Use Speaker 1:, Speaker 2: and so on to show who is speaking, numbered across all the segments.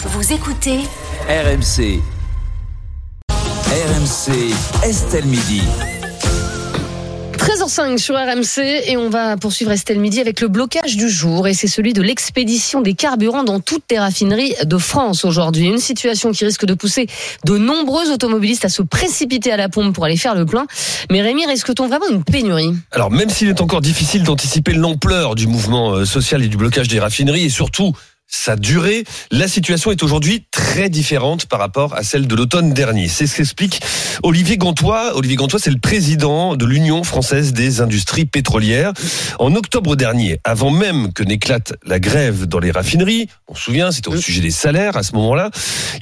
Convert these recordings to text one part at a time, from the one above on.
Speaker 1: Vous écoutez
Speaker 2: RMC. RMC, Estelle Midi.
Speaker 3: 13h05 sur RMC et on va poursuivre Estelle Midi avec le blocage du jour et c'est celui de l'expédition des carburants dans toutes les raffineries de France aujourd'hui. Une situation qui risque de pousser de nombreux automobilistes à se précipiter à la pompe pour aller faire le plein. Mais Rémi, risque-t-on vraiment une pénurie?
Speaker 4: Alors même s'il est encore difficile d'anticiper l'ampleur du mouvement euh, social et du blocage des raffineries et surtout sa durée, la situation est aujourd'hui très différente par rapport à celle de l'automne dernier. C'est ce qu'explique Olivier Gantois. Olivier Gantois, c'est le président de l'Union française des industries pétrolières. En octobre dernier, avant même que n'éclate la grève dans les raffineries, on se souvient, c'était au sujet des salaires à ce moment-là,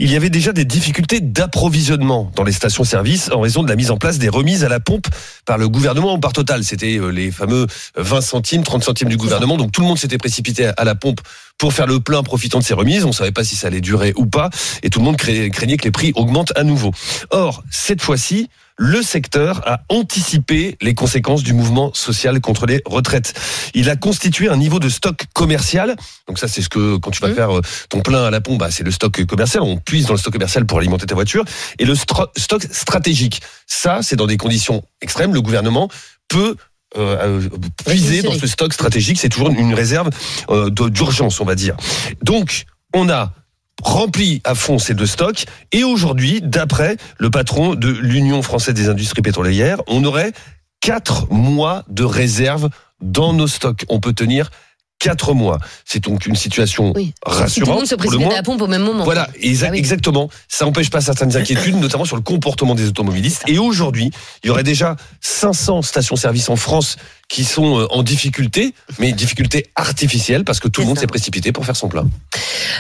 Speaker 4: il y avait déjà des difficultés d'approvisionnement dans les stations-service en raison de la mise en place des remises à la pompe par le gouvernement ou par Total. C'était euh, les fameux 20 centimes, 30 centimes du gouvernement. Donc tout le monde s'était précipité à la pompe pour faire le plein profitant de ces remises. On ne savait pas si ça allait durer ou pas. Et tout le monde craignait que les prix augmentent à nouveau. Or, cette fois-ci, le secteur a anticipé les conséquences du mouvement social contre les retraites. Il a constitué un niveau de stock commercial. Donc ça, c'est ce que quand tu vas
Speaker 3: Mmh.
Speaker 4: faire euh, ton plein à la pompe, bah, c'est le stock commercial. On puise dans le stock commercial pour alimenter ta voiture. Et le stock stratégique, ça, c'est dans des conditions extrêmes. Le gouvernement peut euh, euh, puiser dans ce stock stratégique. C'est toujours une réserve euh, d'urgence, on va dire. Donc, on a rempli à fond ces deux stocks et aujourd'hui, d'après le patron de l'Union française des industries pétrolières, on aurait quatre mois de réserve dans nos stocks. On peut tenir quatre mois. C'est donc une situation
Speaker 3: Oui. Si tout le
Speaker 4: rassurante
Speaker 3: monde se précipite à la pompe au même moment.
Speaker 4: Voilà, exa-
Speaker 3: Ah oui.
Speaker 4: exactement. Ça n'empêche pas certaines inquiétudes, notamment sur le comportement des automobilistes. Et aujourd'hui, il y aurait déjà 500 stations-service en France qui sont euh, en difficulté, mais difficulté artificielle parce que tout le monde s'est précipité pour faire son plein.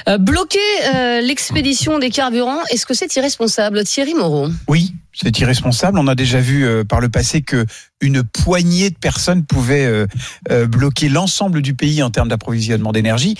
Speaker 3: Euh, bloquer euh, l'expédition des carburants, est-ce que c'est irresponsable Thierry Moreau?
Speaker 5: Oui, c'est irresponsable. On a déjà vu euh, par le passé que une poignée de personnes pouvaient euh, euh, bloquer l'ensemble du pays en termes d'approvisionnement d'énergie.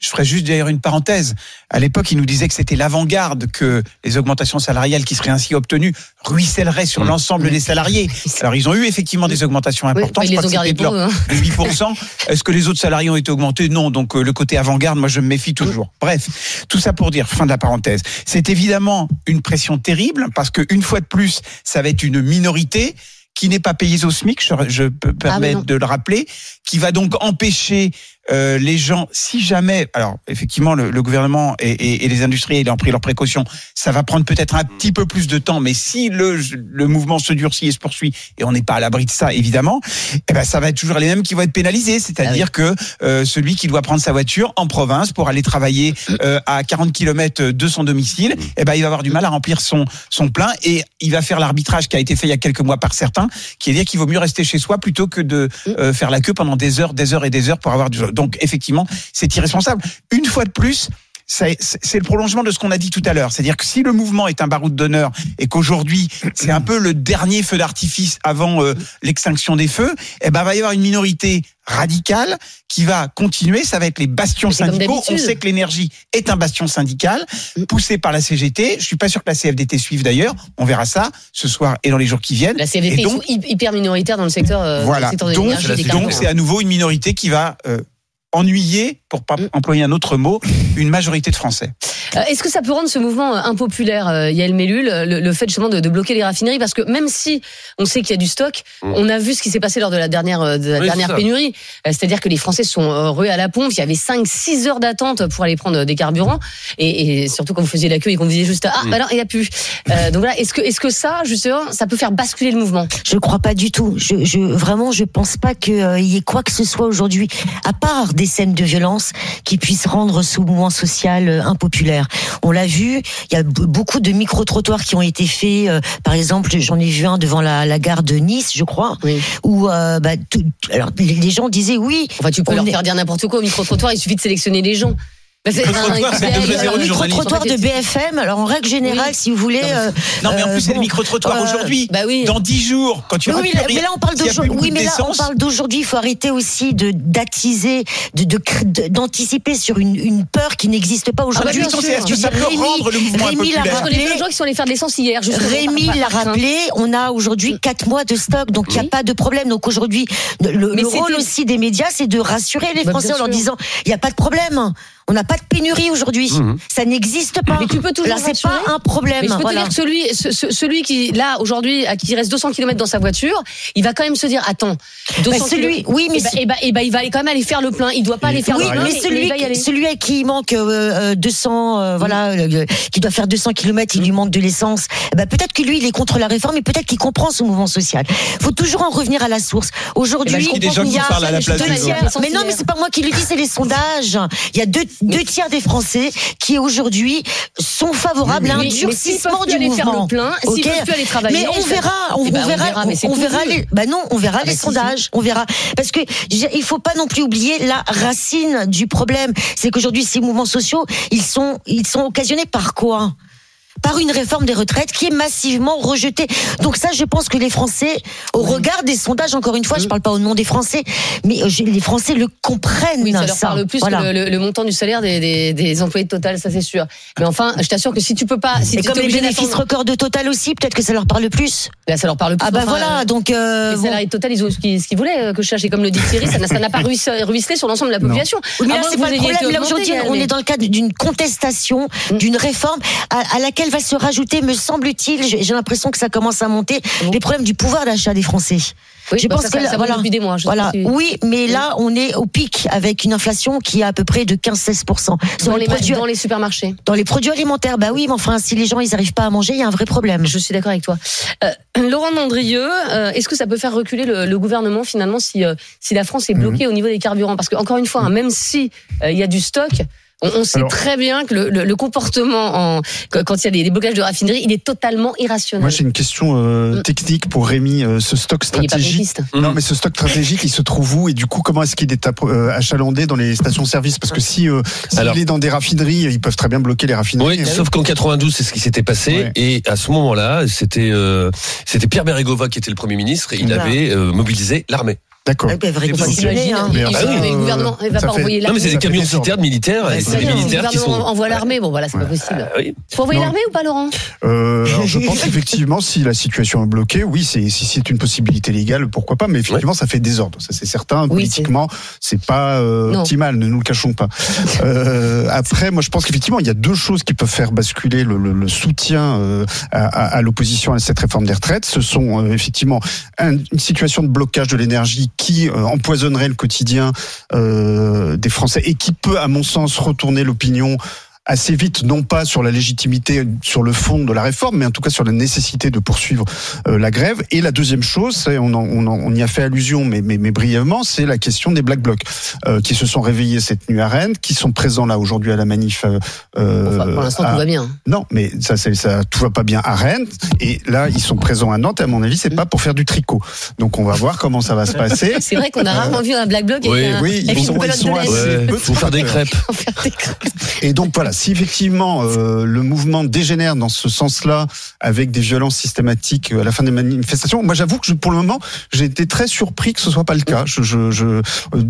Speaker 5: Je ferai juste d'ailleurs une parenthèse. À l'époque, ils nous disaient que c'était l'avant-garde, que les augmentations salariales qui seraient ainsi obtenues ruisselleraient sur
Speaker 4: Mmh.
Speaker 5: l'ensemble des salariés. Alors, ils ont eu effectivement des augmentations
Speaker 3: Oui,
Speaker 5: importantes.
Speaker 3: ils
Speaker 5: Je
Speaker 3: les
Speaker 5: crois que de
Speaker 3: eux. hein.
Speaker 5: de 8%. Est-ce que les autres salariés ont été augmentés? Non. Donc euh, le côté avant-garde, moi je me méfie toujours. Bref, tout ça pour dire, fin de la parenthèse. C'est évidemment une pression terrible parce que une fois de plus, ça va être une minorité qui n'est pas payée au SMIC, je, je peux
Speaker 3: Ah,
Speaker 5: permettre de le rappeler, qui va donc empêcher euh, les gens, si jamais, alors effectivement le, le gouvernement et, et- et les industriels ont pris leurs précautions, ça va prendre peut-être un petit peu plus de temps, mais si le, le mouvement se durcit et se poursuit, et on n'est pas à l'abri de ça évidemment, eh ben ça va être toujours les mêmes qui vont être pénalisés, c'est-à-dire que euh, celui qui doit prendre sa voiture en province pour aller travailler euh, à 40 km de son domicile, eh ben il va avoir du mal à remplir son son plein et il va faire l'arbitrage qui a été fait il y a quelques mois par certains, qui est dire qu'il vaut mieux rester chez soi plutôt que de euh, faire la queue pendant des heures, des heures et des heures pour avoir du donc effectivement c'est irresponsable. Une fois de plus. C'est le prolongement de ce qu'on a dit tout à l'heure. C'est-à-dire que si le mouvement est un baroud d'honneur et qu'aujourd'hui c'est un peu le dernier feu d'artifice avant euh, l'extinction des feux, eh ben va y avoir une minorité radicale qui va continuer. Ça va être les bastions syndicaux. On sait que l'énergie est un bastion syndical poussé par la CGT. Je suis pas sûr que la CFDT suive d'ailleurs. On verra ça ce soir et dans les jours qui viennent.
Speaker 3: La
Speaker 5: Et donc-
Speaker 3: sont hy- hyper minoritaires dans le secteur, euh,
Speaker 5: voilà.
Speaker 3: secteur de
Speaker 5: Donc, c'est à nouveau une minorité qui va euh, ennuyer, pour pas
Speaker 3: Mm.
Speaker 5: employer un autre mot, une majorité de Français.
Speaker 3: Euh, Est-ce que ça peut rendre ce mouvement euh, impopulaire, euh, Yael Mellul, le, le fait justement de, de bloquer les raffineries? Parce que même si on sait qu'il y a du stock,
Speaker 4: Mm.
Speaker 3: on a vu ce qui s'est passé lors de la dernière, de la
Speaker 4: Oui,
Speaker 3: dernière pénurie. Euh, C'est-à-dire que les Français sont rués à la pompe. Il y avait 5-6 heures d'attente pour aller prendre des carburants. Et, et surtout quand vous faisiez la queue et qu'on vous disait juste Ah,
Speaker 4: Mm.
Speaker 3: bah non, il n'y a plus. Euh, donc voilà, est-ce que, est-ce que ça, justement, ça peut faire basculer le mouvement?
Speaker 6: Je crois pas du tout. Je, je vraiment, je pense pas qu'il y ait quoi que ce soit aujourd'hui, à part des scènes de violence, qui puissent rendre ce mouvement social euh, impopulaire. On l'a vu, il y a beaucoup de micro-trottoirs qui ont été faits. euh, par exemple, j'en ai vu un devant la, la gare de Nice, je crois,
Speaker 3: Oui.
Speaker 6: où euh, bah, tout- alors les, gens disaient oui.
Speaker 3: Enfin, tu peux leur
Speaker 6: est-
Speaker 3: faire dire n'importe quoi au micro-trottoir, il suffit de sélectionner les gens. Bah, c'est-
Speaker 5: Micro-trottoir, le
Speaker 6: le micro-trottoir de BFM, alors en règle générale,
Speaker 3: Oui.
Speaker 6: si vous voulez.
Speaker 3: Non, mais-
Speaker 6: euh,
Speaker 5: Non, mais en
Speaker 6: euh,
Speaker 5: plus, c'est le
Speaker 6: bon,
Speaker 5: micro-trottoir
Speaker 6: euh,
Speaker 5: aujourd'hui.
Speaker 3: Bah oui.
Speaker 5: Dans 10 jours, quand tu
Speaker 6: Oui,
Speaker 5: auras
Speaker 6: oui, là- mais on parle d'aujourd'hui. Oui, mais là on parle d'aujourd'hui. Il faut arrêter aussi de d'attiser, de de de- d'anticiper sur une, une peur qui n'existe pas
Speaker 3: bah,
Speaker 6: aujourd'hui.
Speaker 3: bien sûr.
Speaker 5: Est-ce que ça peut
Speaker 6: Rémi-
Speaker 5: rendre le mouvement
Speaker 6: Rémi
Speaker 5: impopulaire
Speaker 3: Je connais plein de gens qui sont allés faire de l'essence hier.
Speaker 6: Rémi l'a rappelé, on a aujourd'hui quatre mois de stock, donc il n'y a pas de problème. Donc aujourd'hui, le,
Speaker 3: Mais
Speaker 6: le rôle aussi des médias, c'est de rassurer les
Speaker 3: Bah,
Speaker 6: Français en leur disant, il n'y a pas de problème. On n'a pas de pénurie aujourd'hui.
Speaker 4: Mhm.
Speaker 6: Ça n'existe pas.
Speaker 3: Mais tu peux toujours
Speaker 6: Là, c'est pas un problème.
Speaker 3: Mais je peux
Speaker 6: Voilà.
Speaker 3: te dire que celui, ce- ce- celui qui, là, aujourd'hui, qui il reste 200 km dans sa voiture, il va quand même se dire, attends, 200
Speaker 6: Bah, celui, oui, mais
Speaker 3: eh ben, eh ben, il va aller quand même aller faire le plein. Il doit pas aller faire
Speaker 6: Oui,
Speaker 3: le plein,
Speaker 6: mais
Speaker 3: mais,
Speaker 6: celui,
Speaker 3: il
Speaker 6: celui à qui il manque euh, euh, 200, euh, voilà, euh, qui doit faire 200 km, il lui manque de l'essence. Ben, peut-être que lui, il est contre la réforme, et peut-être qu'il comprend ce mouvement social. Faut toujours en revenir à la source. Aujourd'hui,
Speaker 3: Eh ben, je
Speaker 5: il y a des gens qui parlent à la place des
Speaker 6: mais non, mais c'est pas moi qui le dis, c'est les sondages. Il y a deux, deux tiers des Français qui aujourd'hui sont favorables à un durcissement du
Speaker 3: faire
Speaker 6: mouvement.
Speaker 3: le plein, aller travailler,
Speaker 6: Mais on verra, on,
Speaker 3: Eh ben,
Speaker 6: on
Speaker 3: on
Speaker 6: verra,
Speaker 3: verra, mais
Speaker 6: on verra les, bah non, on verra
Speaker 3: Ah,
Speaker 6: les
Speaker 3: bah, si,
Speaker 6: sondages, on verra. Parce que il faut pas non plus oublier la racine du problème. C'est qu'aujourd'hui, ces mouvements sociaux, ils sont, ils sont occasionnés par quoi? Par une réforme des retraites qui est massivement rejetée. Donc ça, je pense que les Français, au regard des sondages, encore une fois, je parle pas au nom des Français, mais euh, je- les Français le comprennent.
Speaker 3: Oui, ça leur parle plus
Speaker 6: Voilà.
Speaker 3: que le, le- le montant du salaire des, des, des employés de Total, ça c'est sûr. Mais enfin, je t'assure que si tu peux pas, si
Speaker 6: Et
Speaker 3: tu
Speaker 6: comme
Speaker 3: es
Speaker 6: les bénéfices records de Total aussi, peut-être que ça leur parle plus.
Speaker 3: là, ça leur parle plus.
Speaker 6: Ah bah
Speaker 3: Enfin,
Speaker 6: voilà,
Speaker 3: euh,
Speaker 6: donc euh,
Speaker 3: Les
Speaker 6: bon.
Speaker 3: salariés de Total, ils ont ce qu'ils voulaient que je cherche. Et comme le dit Thierry, ça n'a pas ruisselé sur l'ensemble de la population.
Speaker 6: Oui, mais là, c'est pas le problème. Là, aujourd'hui, on
Speaker 3: mais-
Speaker 6: est dans le cadre d'une contestation,
Speaker 3: Mm.
Speaker 6: d'une réforme à, à laquelle va se rajouter, me semble-t-il, j'ai l'impression que ça commence à monter,
Speaker 3: bon
Speaker 6: les problèmes du pouvoir d'achat des Français.
Speaker 3: Oui,
Speaker 6: je
Speaker 3: bah,
Speaker 6: pense
Speaker 3: ça,
Speaker 6: que là,
Speaker 3: ça
Speaker 6: voilà.
Speaker 3: des mois. je
Speaker 6: Voilà. Oui, mais là, on est au pic avec une inflation qui est à peu près de 15-16% sur
Speaker 3: Dans
Speaker 6: les,
Speaker 3: les,
Speaker 6: produits,
Speaker 3: dans les supermarchés.
Speaker 6: dans les produits alimentaires. Bah oui, mais enfin, si les gens ils arrivent pas à manger, il y a un vrai problème.
Speaker 3: Je suis d'accord avec toi. Euh, Laurent Mandrieux, euh, est-ce que ça peut faire reculer le, le gouvernement finalement si, euh, si la France est bloquée
Speaker 6: Mhm.
Speaker 3: au niveau des carburants? Parce que encore une fois, hein, même si il y a du stock, on, on sait
Speaker 1: Alors-
Speaker 3: très bien que le, le- le comportement en, quand il y a des, des blocages de raffinerie, il est totalement irrationnel.
Speaker 1: Moi, j'ai une question euh,
Speaker 3: Mm.
Speaker 1: technique pour Rémi. Euh, ce stock
Speaker 3: il n'est pas
Speaker 1: stratégique.
Speaker 3: populiste.
Speaker 1: Non, mais ce stock stratégique, il se trouve où et du coup, comment est-ce qu'il est euh, achalandé dans les stations-service? Parce que si euh, s'il
Speaker 4: Alors-
Speaker 1: est dans des raffineries, ils peuvent très bien bloquer les raffineries.
Speaker 4: Oui, sauf qu'en 92, c'est ce qui s'était passé.
Speaker 1: Ouais.
Speaker 4: Et à ce moment-là, c'était euh, c'était Pierre Bérégovoy qui était le Premier ministre et il
Speaker 6: Voilà.
Speaker 4: avait euh, mobilisé l'armée.
Speaker 1: D'accord.
Speaker 6: Ah, bah, vrai
Speaker 3: Enfin,
Speaker 6: que
Speaker 3: t'imagines,
Speaker 6: c'est, hein.
Speaker 1: Mais
Speaker 3: il-
Speaker 1: enfin,
Speaker 3: il- le gouvernement ne va pas
Speaker 1: fait-
Speaker 3: envoyer
Speaker 4: Non, mais
Speaker 3: l'armée.
Speaker 4: c'est des camions citernes militaires
Speaker 6: Ouais,
Speaker 4: et
Speaker 6: c'est
Speaker 4: c'est des militaires qui
Speaker 3: gouvernement
Speaker 4: sont.
Speaker 3: envoie l'armée, bon voilà, c'est pas possible.
Speaker 4: Ah oui.
Speaker 3: Faut envoyer l'armée ou pas, Laurent?
Speaker 1: Euh, alors, je pense effectivement, si la situation est bloquée, oui, c'est si c'est une possibilité légale, pourquoi pas. Mais effectivement, ça fait désordre. Ça, c'est certain.
Speaker 3: Oui,
Speaker 1: Politiquement, c'est pas euh, optimal. Ne nous le cachons pas. Euh, après, moi, je pense qu'effectivement, il y a deux choses qui peuvent faire basculer le, le- le soutien euh, à, à- à l'opposition à cette réforme des retraites. Ce sont euh, effectivement un- une situation de blocage de l'énergie qui euh, empoisonnerait le quotidien euh, des Français et qui peut, à mon sens, retourner l'opinion assez vite, non pas sur la légitimité, sur le fond de la réforme, mais en tout cas sur la nécessité de poursuivre euh, la grève. Et la deuxième chose, c'est, on, en- on, en- on y a fait allusion, mais, mais, mais brièvement, c'est la question des Black Blocs euh, qui se sont réveillés cette nuit à Rennes, qui sont présents là aujourd'hui à la manif. euh,
Speaker 3: Enfin, Pour l'instant,
Speaker 1: à-
Speaker 3: tout va bien.
Speaker 1: non, mais ça, ça, tout va pas bien à Rennes. Et là, ils sont présents à Nantes. Et à mon avis, c'est pas pour faire du tricot. Donc, on va voir comment ça va se passer.
Speaker 3: C'est vrai qu'on a rarement vu un black bloc avec,
Speaker 4: Oui,
Speaker 3: un-
Speaker 1: oui,
Speaker 3: avec
Speaker 1: ils
Speaker 3: une
Speaker 1: sont- ils sont
Speaker 3: de
Speaker 1: assez-
Speaker 4: Ouais,
Speaker 1: peu
Speaker 4: faut faire des crêpes.
Speaker 3: Pour faire des crêpes.
Speaker 1: Et donc voilà, si effectivement euh, le mouvement dégénère dans ce sens-là, avec des violences systématiques euh, à la fin des manifestations, moi j'avoue que je- pour le moment j'ai été très surpris que ce soit pas le cas. Je, je, je- euh,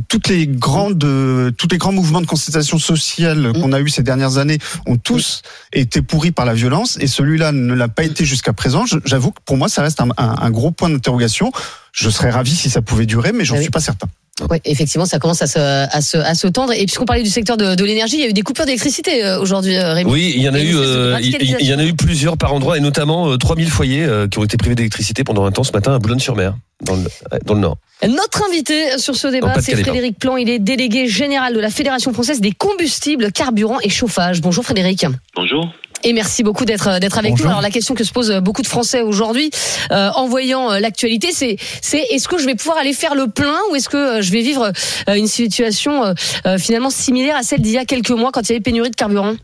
Speaker 1: toutes les grandes, euh, tous les grands mouvements de contestation sociale qu'on a eu ces dernières années ont tous été pourris par la violence, et celui-là ne l'a pas été jusqu'à présent. J'avoue que pour moi ça reste un, un- un gros point d'interrogation. Je serais ravi si ça pouvait durer, mais j'en
Speaker 3: Ah oui.
Speaker 1: suis pas certain.
Speaker 3: Oui, effectivement, ça commence à se, à se, à se tendre. Et puisqu'on parlait du secteur de, de l'énergie, il y a eu des coupures d'électricité euh, aujourd'hui, euh, Rémi.
Speaker 4: Oui, il y en a
Speaker 3: Et
Speaker 4: eu, euh, il, y en a eu plusieurs par endroit et notamment euh, 3000 foyers euh, qui ont été privés d'électricité pendant un temps ce matin à Boulogne-sur-Mer, dans le, dans le Nord.
Speaker 3: Notre invité sur ce débat, c'est Frédéric Plan. Il est délégué général de la Fédération française des combustibles, carburants et chauffage. Bonjour Frédéric.
Speaker 7: Bonjour.
Speaker 3: Et merci beaucoup d'être d'être avec
Speaker 1: Bonjour.
Speaker 3: nous. Alors la question que se posent beaucoup de Français aujourd'hui, euh, en voyant euh, l'actualité, c'est c'est est-ce que je vais pouvoir aller faire le plein ou est-ce que euh, je vais vivre euh, une situation euh, euh, finalement similaire à celle d'il y a quelques mois quand il y avait pénurie de carburant?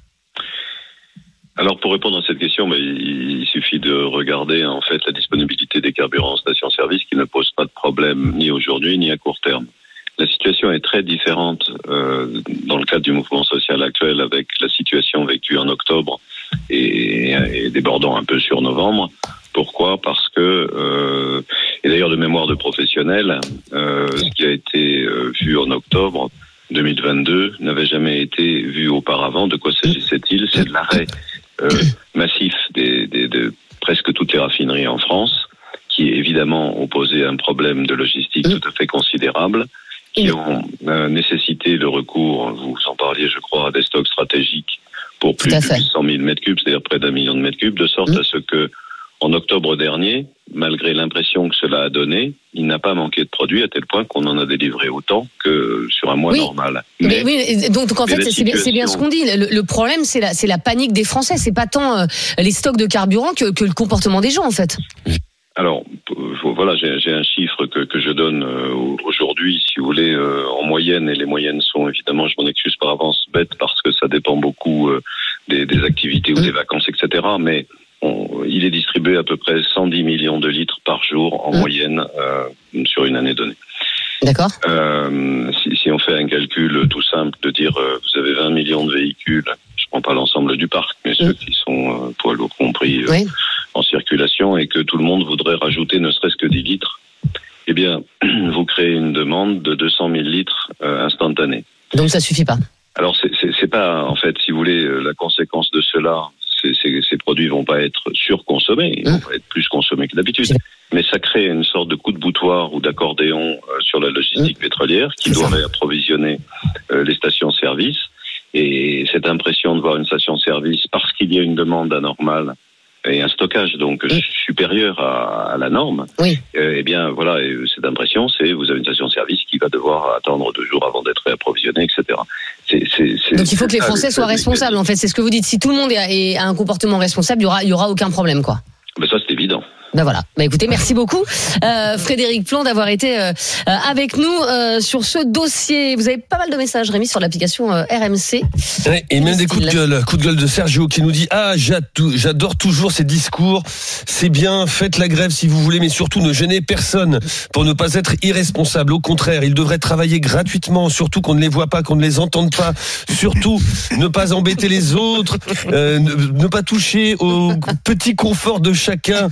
Speaker 7: Alors pour répondre à cette question, mais il il suffit de regarder en fait la disponibilité des carburants en station-service qui ne pose pas de problème ni aujourd'hui ni à court terme. La situation est très différente euh, dans le cadre du mouvement social actuel avec la situation vécue en octobre et, débordant un peu sur novembre. Pourquoi? Parce que, euh, et d'ailleurs de mémoire de professionnels, euh, ce qui a été euh, vu en octobre 2022 n'avait jamais été vu auparavant. De quoi s'agissait-il? C'est de l'arrêt massif des, de presque toutes les raffineries en France, qui évidemment ont posé un problème de logistique tout à fait considérable. qui ont nécessité le recours, vous en parliez, je crois, à des stocks stratégiques pour plus de
Speaker 3: fait.
Speaker 7: 800 000 mètres cubes, c'est-à-dire près d'un million de mètres cubes, de sorte
Speaker 3: Mm.
Speaker 7: à ce que, en octobre dernier, malgré l'impression que cela a donné, il n'a pas manqué de produits à tel point qu'on en a délivré autant que sur un mois
Speaker 3: Oui.
Speaker 7: normal.
Speaker 3: Mais, oui, donc, donc en fait, c'est bien, ce qu'on dit. Le, le problème, c'est la, panique des Français. C'est pas tant euh, les stocks de carburant que, que le comportement des gens, en fait.
Speaker 7: Alors, voilà, j'ai un que, que je donne euh, aujourd'hui, si vous voulez, euh, en moyenne, et les moyennes sont évidemment, je m'en excuse par avance, bêtes, parce que ça dépend beaucoup euh, des, des activités ou des vacances, etc. Mais on- il est distribué à peu près 110 millions de litres par jour en
Speaker 3: Mm.
Speaker 7: moyenne euh, sur une année donnée.
Speaker 3: D'accord
Speaker 7: Euh, si, si on fait un calcul tout simple de dire euh, vous avez 20 millions de véhicules, je prends pas l'ensemble du parc, mais ceux qui sont poids lourds compris
Speaker 3: Oui.
Speaker 7: en circulation et que tout le monde voudrait rajouter ne serait-ce que 10 litres, eh bien, vous créez une demande de 200 000 litres euh, instantanée.
Speaker 3: Donc ça suffit pas.
Speaker 7: Alors, c'est- pas, en fait, si vous voulez, euh, la conséquence de cela, c'est- c'est- ces produits vont pas être surconsommés, ils vont pas être plus consommés que d'habitude. Mais ça crée une sorte de coup de boutoir ou d'accordéon euh, sur la logistique pétrolière qui doit approvisionner euh, les stations-service. Et cette impression de voir une station-service, parce qu'il y a une demande anormale et un stockage donc supérieur à, à la norme,
Speaker 3: Oui.
Speaker 7: euh, eh bien voilà, et cette impression, c'est vous avez une station-service qui va devoir attendre deux jours avant d'être réapprovisionnée, etc. C'est-
Speaker 3: Donc il faut que les
Speaker 7: ça,
Speaker 3: Français soient responsables, en fait. C'est ce que vous dites. Si tout le monde est- a un comportement responsable, il y aura, il y aura aucun problème, quoi.
Speaker 7: Mais ça, c'est évident.
Speaker 3: Ben voilà. Bah écoutez, merci beaucoup euh, Frédéric Plon d'avoir été euh, euh, avec nous euh, sur ce dossier. Vous avez pas mal de messages Rémi sur l'application RMC.
Speaker 4: Ouais, Et même des coups de gueule, coup de gueule de Sergio qui nous dit ah j'adore toujours ces discours, c'est bien, faites la grève si vous voulez, mais surtout ne gênez personne pour ne pas être irresponsable. Au contraire, ils devraient travailler gratuitement, surtout qu'on ne les voit pas, qu'on ne les entende pas, surtout ne pas embêter les autres, ne, ne pas toucher au petit confort de chacun,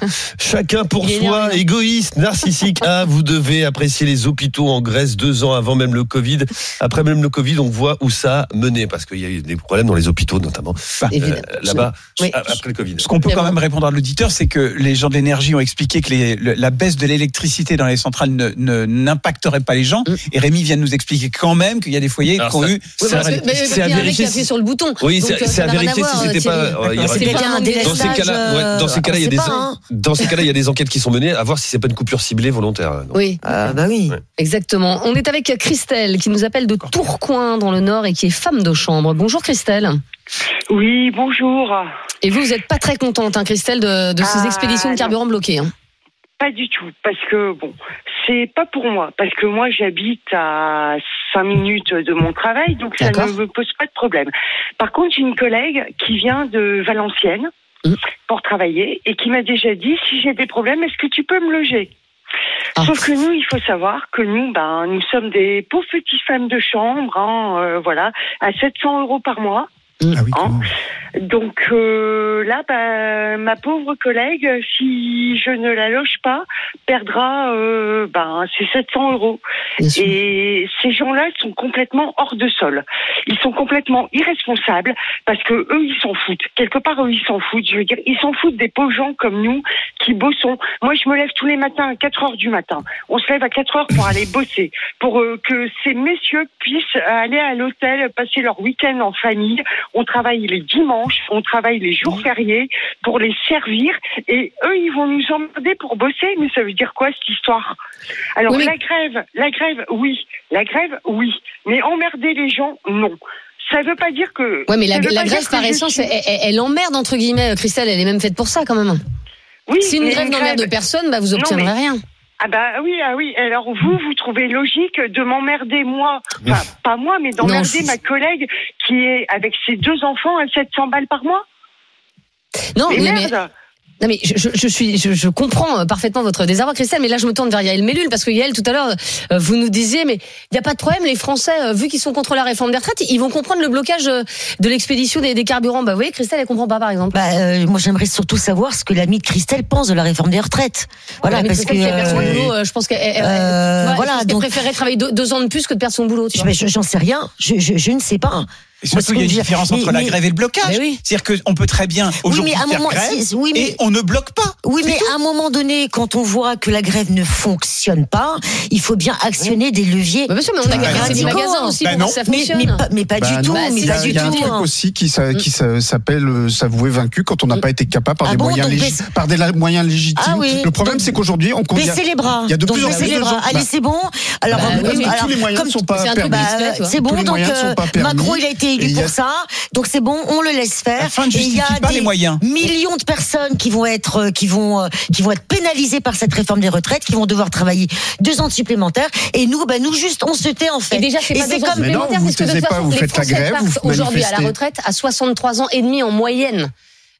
Speaker 4: chacun pour soi, égoïste, narcissique. Ah, vous devez apprécier les hôpitaux en Grèce deux ans avant même le Covid. Après même le Covid, on voit où ça a mené, parce qu'il y a eu des problèmes dans les hôpitaux notamment
Speaker 3: Évidemment.
Speaker 4: euh, là-bas
Speaker 3: Oui.
Speaker 4: après le Covid.
Speaker 5: Ce qu'on peut quand même répondre à l'auditeur, c'est que les gens de l'énergie ont expliqué que les- le- la baisse de l'électricité dans les centrales ne- ne- n'impacterait pas les gens.
Speaker 3: Mm.
Speaker 5: Et Rémi vient de nous expliquer quand même qu'il y a des foyers
Speaker 4: Alors
Speaker 5: qui ont
Speaker 4: ça-
Speaker 5: eu.
Speaker 3: Oui,
Speaker 4: C'est à- vérifier si-
Speaker 3: sur le bouton.
Speaker 4: Oui, c'est
Speaker 3: euh,
Speaker 4: à vérifier si c'était pas. Euh, dans ces cas-là, ces cas-là, il y a des dans ces cas-là, il y a des enquêtes qui sont menées à voir si c'est pas une coupure ciblée volontaire. Donc,
Speaker 3: Oui,
Speaker 6: Ah, bah oui.
Speaker 4: Ouais.
Speaker 3: exactement. On est avec Christelle qui nous appelle de Tourcoing dans le Nord et qui est femme de chambre. Bonjour Christelle.
Speaker 8: Oui, bonjour.
Speaker 3: Et vous, vous n'êtes pas très contente, hein, Christelle, de, de ces
Speaker 8: Ah,
Speaker 3: expéditions de carburant bloquées. hein.
Speaker 8: Pas du tout, parce que bon, c'est pas pour moi, parce que moi j'habite à 5 minutes de mon travail, donc ça ne me pose pas de problème. Par contre, j'ai une collègue qui vient de Valenciennes
Speaker 3: Mm.
Speaker 8: pour travailler et qui m'a déjà dit si j'ai des problèmes, est-ce que tu peux me loger?
Speaker 3: Ah.
Speaker 8: Sauf que nous, il faut savoir que nous, ben, nous sommes des pauvres petites femmes de chambre, hein, euh, voilà, à 700 euros par mois.
Speaker 1: Ah oui,
Speaker 8: Hein. Donc euh, là, bah, ma pauvre collègue, si je ne la loge pas, perdra euh, ben, ses 700 euros. Et ces gens-là sont complètement hors de sol. Ils sont complètement irresponsables parce que eux, ils s'en foutent. Quelque part, eux, ils s'en foutent. Je veux dire, ils s'en foutent des pauvres gens comme nous qui bossons. Moi, je me lève tous les matins à 4 heures du matin. On se lève à 4 heures pour aller bosser, pour euh, que ces messieurs puissent aller à l'hôtel, passer leur week-end en famille. On travaille les dimanches, on travaille les jours fériés pour les servir et eux, ils vont nous emmerder pour bosser. Mais ça veut dire quoi cette histoire? Alors
Speaker 3: Oui,
Speaker 8: la grève, la grève, oui. La grève, oui. Mais emmerder les gens, non. Ça veut pas dire que.
Speaker 3: Ouais, mais la, grève par essence,
Speaker 8: suis-
Speaker 3: elle, emmerde entre guillemets, Christelle. Elle est même faite pour ça quand même.
Speaker 8: Oui,
Speaker 3: Si une grève n'emmerde
Speaker 8: grève-
Speaker 3: personne, bah, vous
Speaker 8: Non,
Speaker 3: obtiendrez
Speaker 8: mais-
Speaker 3: rien.
Speaker 8: Ah bah oui, ah oui. Alors vous, vous trouvez logique de m'emmerder moi, enfin pas moi, mais d'emmerder ma collègue qui est avec ses deux enfants à 700 balles par mois.
Speaker 3: Non,
Speaker 8: Mais
Speaker 3: mais, mais-
Speaker 8: merde
Speaker 3: non, mais je, je- je suis, je, je comprends euh, parfaitement votre désarroi, Christelle. Mais là, je me tourne vers Yael Mellul parce que Yael, tout à l'heure, euh, vous nous disiez, mais il n'y a pas de problème. Les Français, euh, vu qu'ils sont contre la réforme des retraites, ils vont comprendre le blocage de l'expédition des, des carburants. Bah, vous voyez, Christelle, elle comprend pas, par exemple.
Speaker 6: Bah, euh, moi, j'aimerais surtout savoir ce que l'ami de Christelle pense de la réforme des retraites. Voilà, parce que. Euh,
Speaker 3: boulot, euh, je pense qu'elle
Speaker 6: voilà,
Speaker 3: préférerait travailler deux, deux ans de plus que de perdre son boulot.
Speaker 6: J'en sais rien. Je ne sais pas.
Speaker 5: Et surtout, il y a une différence
Speaker 6: Mais-
Speaker 5: entre la
Speaker 6: mais-
Speaker 5: grève et le blocage.
Speaker 3: Mais oui.
Speaker 5: C'est-à-dire qu'on peut très bien
Speaker 6: Oui,
Speaker 5: aujourd'hui
Speaker 6: mais à un
Speaker 5: faire
Speaker 6: moment,
Speaker 5: grève
Speaker 6: si- oui, mais-
Speaker 5: et on ne bloque pas.
Speaker 6: Oui, mais à un moment donné, quand on voit que la grève ne fonctionne pas, il faut bien actionner des leviers.
Speaker 3: Bah, bien sûr, mais on a
Speaker 1: Bah,
Speaker 3: des magasins aussi
Speaker 5: Bah,
Speaker 3: pour que ça
Speaker 6: Mais,
Speaker 3: fonctionne.
Speaker 6: mais pas, mais pas
Speaker 1: Bah
Speaker 6: du tout,
Speaker 3: Bah,
Speaker 6: mais
Speaker 1: Il y a, y a un truc
Speaker 6: hein.
Speaker 1: aussi qui, qui s'a- s'appelle euh, s'avouer vaincu quand on n'a pas été capable par
Speaker 6: Ah
Speaker 1: des
Speaker 6: bon,
Speaker 1: moyens par des moyens légitimes.
Speaker 6: Ah oui.
Speaker 1: Le problème, c'est qu'aujourd'hui, on a-
Speaker 6: Baissez les bras.
Speaker 1: il y a de plus en
Speaker 6: baissez
Speaker 1: plus
Speaker 6: les
Speaker 1: de
Speaker 6: bras.
Speaker 1: gens-
Speaker 6: Allez,
Speaker 1: bah,
Speaker 6: c'est bon. Alors,
Speaker 3: Bah, oui, mais
Speaker 1: tous les moyens
Speaker 6: comme
Speaker 1: ne sont pas permis.
Speaker 6: Bah, c'est bon, donc. Macron il a été
Speaker 1: Et
Speaker 6: élu
Speaker 1: a-
Speaker 6: pour ça, donc c'est bon, on le laisse faire. Et il y a
Speaker 5: pas
Speaker 6: des
Speaker 5: les moyens.
Speaker 6: millions de personnes qui vont être euh, qui vont euh, qui vont être pénalisées par cette réforme des retraites, qui vont devoir travailler deux ans supplémentaires. Et nous, bah nous juste on se tait en fait.
Speaker 3: Et déjà, c'est pas deux ans
Speaker 6: comme
Speaker 1: Mais non,
Speaker 3: supplémentaires,
Speaker 1: vous
Speaker 3: parce que de toute façon, les Français partent aujourd'hui à la retraite à 63 ans et demi en moyenne.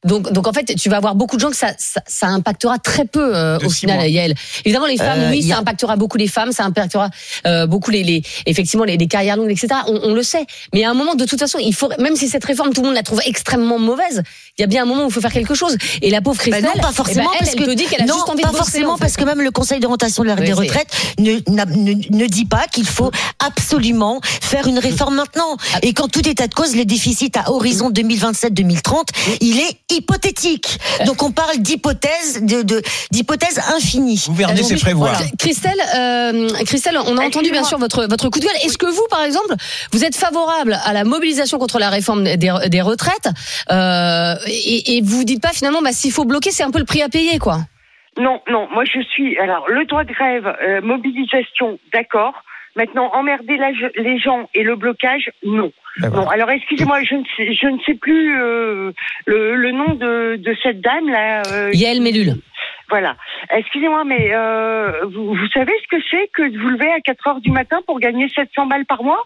Speaker 3: Donc, donc en fait, tu vas avoir beaucoup de gens que ça, ça, ça impactera très peu euh, au final,
Speaker 5: mois.
Speaker 3: Yael. Évidemment, les femmes,
Speaker 6: Euh,
Speaker 3: oui,
Speaker 6: a-
Speaker 3: ça impactera beaucoup les femmes, ça impactera euh, beaucoup les, les effectivement les, les carrières longues, etc. On, on le sait. Mais à un moment, de toute façon, il faut, même si cette réforme, tout le monde la trouve extrêmement mauvaise, il y a bien un moment où il faut faire quelque chose. Et la pauvre
Speaker 6: Bah
Speaker 3: Christelle,
Speaker 6: non, pas
Speaker 3: eh
Speaker 6: forcément,
Speaker 3: ben, elle,
Speaker 6: parce
Speaker 3: elle
Speaker 6: que
Speaker 3: te dit qu'elle a
Speaker 6: non,
Speaker 3: juste envie
Speaker 6: pas
Speaker 3: de bosser,
Speaker 6: forcément,
Speaker 3: en fait.
Speaker 6: parce que même le Conseil d'orientation de la-
Speaker 3: Oui,
Speaker 6: des retraites ne, ne, ne dit pas qu'il faut absolument faire une réforme maintenant.
Speaker 3: Ah.
Speaker 6: Et quand tout est à de cause, les déficits à horizon 2027-2030, il est hypothétique. Donc on parle d'hypothèse, de, de d'hypothèse infinie.
Speaker 5: Gouverner, c'est prévoir.
Speaker 6: voilà.
Speaker 3: Christelle, euh, Christelle, on a entendu bien sûr votre votre coup de gueule. Est-ce que vous, par exemple, vous êtes favorable à la mobilisation contre la réforme des, des retraites euh, et, et vous dites pas finalement, bah s'il faut bloquer, c'est un peu le prix à payer, quoi.
Speaker 8: Non, non, moi je suis. Alors, le droit de grève, euh, mobilisation, d'accord. Maintenant, emmerder la- les gens et le blocage, non. Non, alors excusez-moi, je ne sais, je ne sais plus euh, le, le nom de, de cette dame là. euh,
Speaker 3: Yael Mellul.
Speaker 8: Voilà. Excusez-moi, mais euh, vous, vous savez ce que c'est que de vous lever à 4 heures du matin pour gagner 700 balles par mois?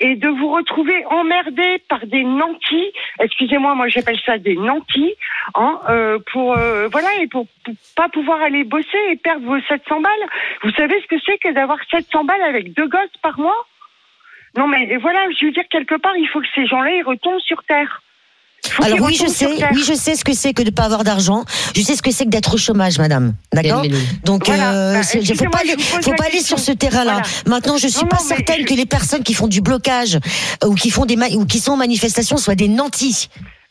Speaker 8: Et de vous retrouver emmerdé par des nantis. Excusez-moi, moi j'appelle ça des nantis, hein, euh, pour euh, voilà et pour, pour pas pouvoir aller bosser et perdre vos 700 balles. Vous savez ce que c'est que d'avoir 700 balles avec deux gosses par mois? Non, mais voilà, je veux dire quelque part, il faut que ces gens-là ils retombent sur terre.
Speaker 6: Alors oui, je sais, oui, je sais ce que c'est que de pas avoir d'argent. Je sais ce que c'est que d'être au chômage, madame. D'accord. Donc,
Speaker 8: Voilà.
Speaker 6: euh,
Speaker 8: Bah,
Speaker 6: faut pas aller, faut pas sur ce terrain-là.
Speaker 8: Voilà.
Speaker 6: Maintenant, je suis
Speaker 8: Non,
Speaker 6: pas
Speaker 8: non,
Speaker 6: certaine
Speaker 8: je-
Speaker 6: que les personnes qui font du blocage euh, ou qui font des ma- ou qui sont en manifestation soient des nantis.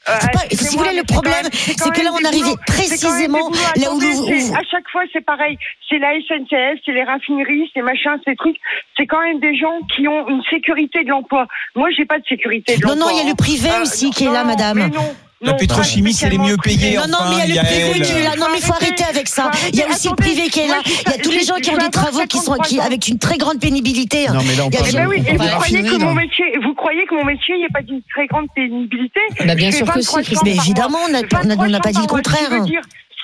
Speaker 8: Euh,
Speaker 6: pas- si vous voulez, le problème, c'est que là, on
Speaker 8: des
Speaker 6: précisément là où nous-
Speaker 8: À chaque fois, c'est pareil. C'est la SNCF, c'est les raffineries, c'est machin, ces trucs. C'est quand même des gens qui ont une sécurité de l'emploi. Moi, j'ai pas de sécurité de
Speaker 6: Non,
Speaker 8: l'emploi.
Speaker 6: non, il y a le privé
Speaker 8: hein.
Speaker 6: aussi
Speaker 8: Euh,
Speaker 6: qui est là,
Speaker 8: non,
Speaker 6: madame.
Speaker 5: La pétrochimie, c'est les mieux payés.
Speaker 6: Non, non, mais il y a le privé qui est là. Non, mais il faut arrêter avec ça. Il y a aussi le privé qui est là. Il y a tous les gens qui ont des travaux qui sont
Speaker 8: 53
Speaker 6: qui,
Speaker 8: ans.
Speaker 6: avec une très grande pénibilité.
Speaker 1: Non, mais là, on parle
Speaker 8: oui,
Speaker 1: on
Speaker 8: et
Speaker 1: parle
Speaker 8: vous croyez que mon métier, vous croyez que mon métier, il n'y a pas d'une très grande pénibilité?
Speaker 3: Bah, bien sûr que si,
Speaker 8: 23
Speaker 3: Christine.
Speaker 8: chambres
Speaker 6: Mais évidemment, on n'a pas- dit le
Speaker 8: 23 chambres par mois,
Speaker 6: contraire.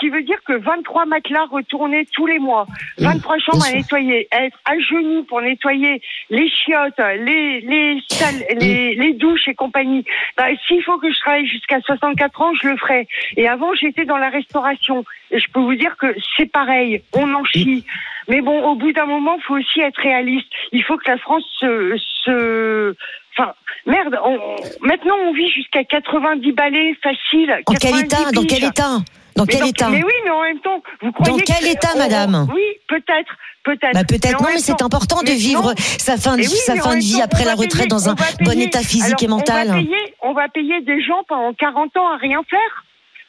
Speaker 8: Qui veut dire, que 23 matelas retournés tous les mois, 23 chambres à nettoyer, être à genoux pour nettoyer les chiottes, les, les salles, les, les douches et compagnie. Bah, s'il faut que je travaille jusqu'à 64 ans, je le ferai. Et avant, j'étais dans la restauration. Et je peux vous dire que c'est pareil, on en chie. Mais bon, au bout d'un moment, il faut aussi être réaliste. Il faut que la France se... se... Enfin, merde, on- maintenant on vit jusqu'à 90 balais facile.
Speaker 6: En quel
Speaker 8: 90
Speaker 6: état? Dans quel état? Dans
Speaker 8: Mais
Speaker 6: quel état?
Speaker 8: Mais oui, mais en même temps, vous croyez
Speaker 6: Dans
Speaker 8: que-
Speaker 6: quel état,
Speaker 8: on-
Speaker 6: madame?
Speaker 8: Oui, peut-être, peut-être.
Speaker 6: Bah peut-être non, mais c'est important de vivre
Speaker 8: non.
Speaker 6: sa fin de,
Speaker 8: oui,
Speaker 6: sa fin de vie
Speaker 8: temps,
Speaker 6: après la retraite
Speaker 8: payer-
Speaker 6: dans un bon
Speaker 8: payer-
Speaker 6: état physique et mental.
Speaker 8: On va, payer, on va payer des gens pendant 40 ans à rien faire.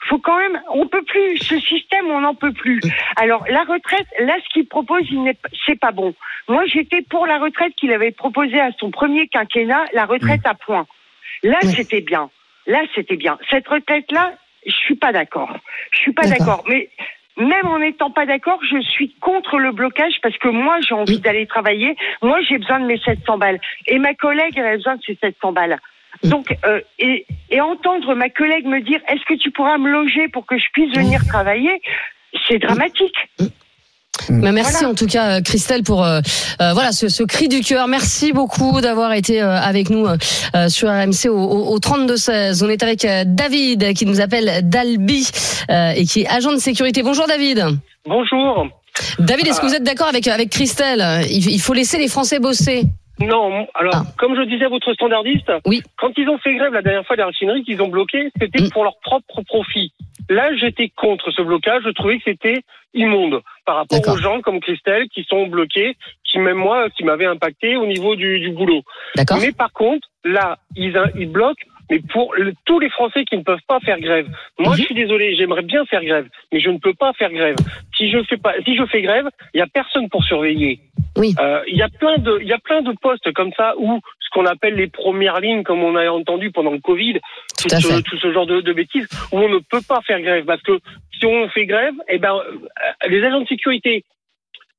Speaker 8: Faut quand même, on peut plus. Ce système, on n'en peut plus. Alors la retraite, là, ce qu'il propose, il c'est pas bon. Moi, j'étais pour la retraite qu'il avait proposée à son premier quinquennat, la retraite à point. Là,
Speaker 6: Oui.
Speaker 8: c'était bien. Là, c'était bien. Cette retraite-là, je suis pas d'accord. Je suis pas
Speaker 6: D'accord.
Speaker 8: Mais même en n'étant pas d'accord, je suis contre le blocage parce que moi, j'ai envie d'aller travailler. Moi, j'ai besoin de mes 700 balles. Et ma collègue, elle a besoin de ses 700 balles. Donc, euh, et, et entendre ma collègue me dire, est-ce que tu pourras me loger pour que je puisse venir travailler, c'est dramatique.
Speaker 3: Mais merci
Speaker 8: Voilà.
Speaker 3: en tout cas, Christelle, pour euh, euh, voilà ce, ce cri du cœur. Merci beaucoup d'avoir été euh, avec nous sur RMC au, au, au 32-16. On est avec David qui nous appelle Dalby euh, et qui est agent de sécurité. Bonjour David.
Speaker 9: Bonjour.
Speaker 3: David, est-ce que vous êtes d'accord avec, avec Christelle? Il, il faut laisser les Français bosser.
Speaker 9: Non, alors,
Speaker 3: Ah.
Speaker 9: comme je disais à votre standardiste,
Speaker 3: Oui.
Speaker 9: quand ils ont fait grève la dernière fois, les raffineries qu'ils ont bloqué, c'était
Speaker 3: Mm.
Speaker 9: pour leur propre profit. Là, j'étais contre ce blocage. Je trouvais que c'était immonde par rapport aux gens comme Christelle qui sont bloqués, qui même moi, qui m'avaient impacté au niveau du, du boulot.
Speaker 3: D'accord
Speaker 9: Mais par contre, là, ils, ils bloquent, mais pour le- tous les Français qui ne peuvent pas faire grève. Moi,
Speaker 3: Mhm.
Speaker 9: je suis désolé, j'aimerais bien faire grève, mais je ne peux pas faire grève. Si je fais pas, si je fais grève, il y a personne pour surveiller.
Speaker 3: Oui.
Speaker 9: Euh, Il y a plein de, il y a plein de postes comme ça où ce qu'on appelle les premières lignes, comme on a entendu pendant le Covid, tout, ce, tout ce genre de, de bêtises, où on ne peut pas faire grève parce que si on fait grève, eh ben, euh, les agents de sécurité,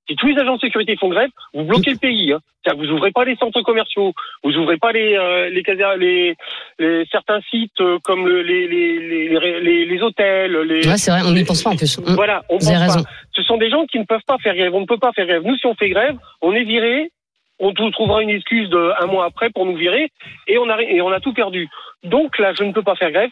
Speaker 9: si tous les agents de sécurité font grève, vous bloquez le pays. Hein. Vous ouvrez pas les centres commerciaux, vous ouvrez pas les euh, les, caser- les, les certains sites euh, comme le- les, les, les, les, les hôtels, les
Speaker 3: Ouais, c'est vrai, on n'y pense pas en plus. Mm.
Speaker 9: voilà, on
Speaker 3: Vous avez
Speaker 9: pense
Speaker 3: raison.
Speaker 9: pas. Ce sont des gens qui ne peuvent pas faire grève. On ne peut pas faire grève. Nous, si on fait grève, on est viré. On trou- trouvera une excuse de un mois après pour nous virer et on a et on a tout perdu. Donc là, je ne peux pas faire grève.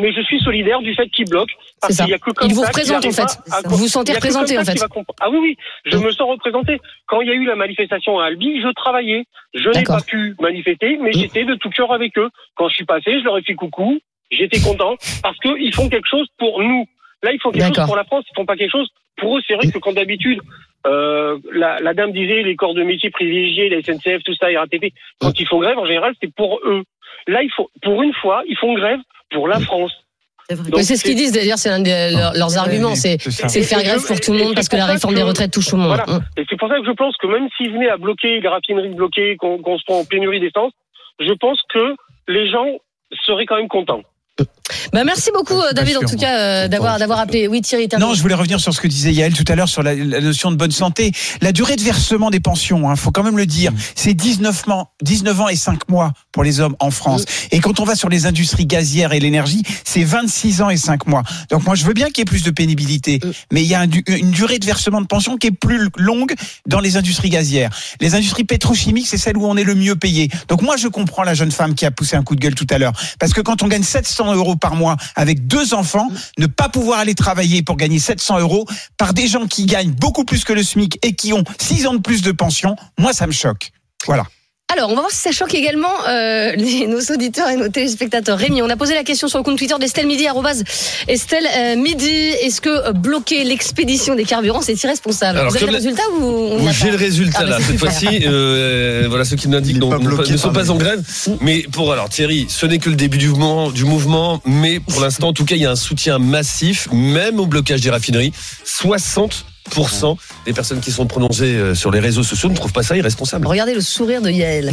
Speaker 9: Mais je suis solidaire du fait qu'ils bloquent. Parce qu'il y a que comme
Speaker 3: Il vous
Speaker 9: ça qu'il
Speaker 3: représente, en fait. Vous vous sentez représenté, en fait.
Speaker 9: qu'il Ah oui, oui, je
Speaker 3: Mm.
Speaker 9: me sens représenté. Quand il y a eu la manifestation à Albi, je travaillais. Je n'ai pas pu manifester, mais
Speaker 3: Mm.
Speaker 9: j'étais de tout cœur avec eux. Quand je suis passé, je leur ai fait coucou. J'étais content parce qu'ils font quelque chose pour nous. Là, ils font quelque chose pour la France. Ils font pas quelque chose pour eux. C'est vrai que quand d'habitude, euh, la, la dame disait les corps de métier privilégiés, la SNCF, tout ça, RATP, quand ils font grève, en général, c'est pour eux. Là, il faut, pour une fois, ils font grève pour la France.
Speaker 6: C'est
Speaker 3: ce qu'ils disent d'ailleurs, c'est un de leurs, leurs arguments, c'est faire grève pour tout le monde parce que la réforme
Speaker 9: que-
Speaker 3: des retraites touche tout le monde.
Speaker 9: Voilà.
Speaker 3: Mm.
Speaker 9: Et c'est pour ça que je pense que même s'ils venaient à bloquer les raffineries bloquées, qu'on qu'on se prend en pénurie d'essence, je pense que les gens seraient quand même contents.
Speaker 3: Bah, merci beaucoup, euh, David, en tout cas, euh, d'avoir d'avoir appelé. Oui, Thierry,
Speaker 5: Non, je voulais revenir sur ce que disait Yael tout à l'heure sur la, la notion de bonne santé. La durée de versement des pensions, hein, faut quand même le dire, c'est 19 ans, 19 ans et 5 mois pour les hommes en France. Et quand on va sur les industries gazières et l'énergie, c'est 26 ans et 5 mois. Donc moi, je veux bien qu'il y ait plus de pénibilité,
Speaker 3: Mm.
Speaker 5: mais il y a un une durée de versement de pension qui est plus longue dans les industries gazières. Les industries pétrochimiques, c'est celle où on est le mieux payé. Donc moi, je comprends la jeune femme qui a poussé un coup de gueule tout à l'heure, parce que quand on gagne 700 euros par mois avec deux enfants, ne pas pouvoir aller travailler pour gagner 700 euros par des gens qui gagnent beaucoup plus que le SMIC et qui ont 6 ans de plus de pension, moi, ça me choque. Voilà.
Speaker 3: Alors, on va voir si ça choque également euh, les- nos auditeurs et nos téléspectateurs. Rémi, on a posé la question sur le compte Twitter d'Estelle Midi, Estelle euh, Midi. Est-ce que euh, bloquer l'expédition des carburants, c'est irresponsable
Speaker 4: Alors,
Speaker 3: Vous avez le résultat ou on
Speaker 4: j'ai le résultat
Speaker 3: Ah,
Speaker 4: là. Cette fois-ci, euh, voilà ceux qui nous
Speaker 1: Il
Speaker 4: indiquent
Speaker 1: est
Speaker 4: donc,
Speaker 1: pas
Speaker 4: ne,
Speaker 1: bloqué
Speaker 4: ne sont pas en grève. Mais pour alors Thierry, ce n'est que le début du mouvement, du mouvement. Mais pour l'instant, en tout cas, il y a un soutien massif, même au blocage des raffineries. 60% des personnes qui sont prononcées euh, sur les réseaux sociaux ne trouvent pas ça irresponsable.
Speaker 3: Regardez le sourire de Yael.